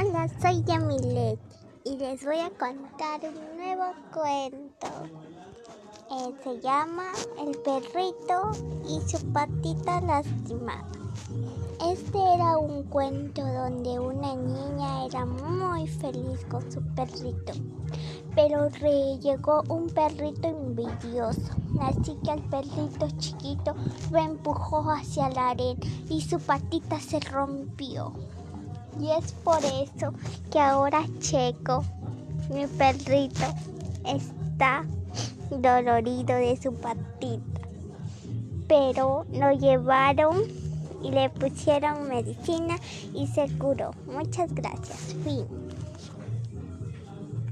Hola, soy Yamilet y les voy a contar un nuevo cuento. Eh, se llama El perrito y su patita lastimada. Este era un cuento donde una niña era muy feliz con su perrito, pero llegó un perrito envidioso, así que el perrito chiquito lo empujó hacia la arena y su patita se rompió. Y es por eso que ahora Checo, mi perrito, está dolorido de su patita. Pero lo llevaron y le pusieron medicina y se curó. Muchas gracias. Fin.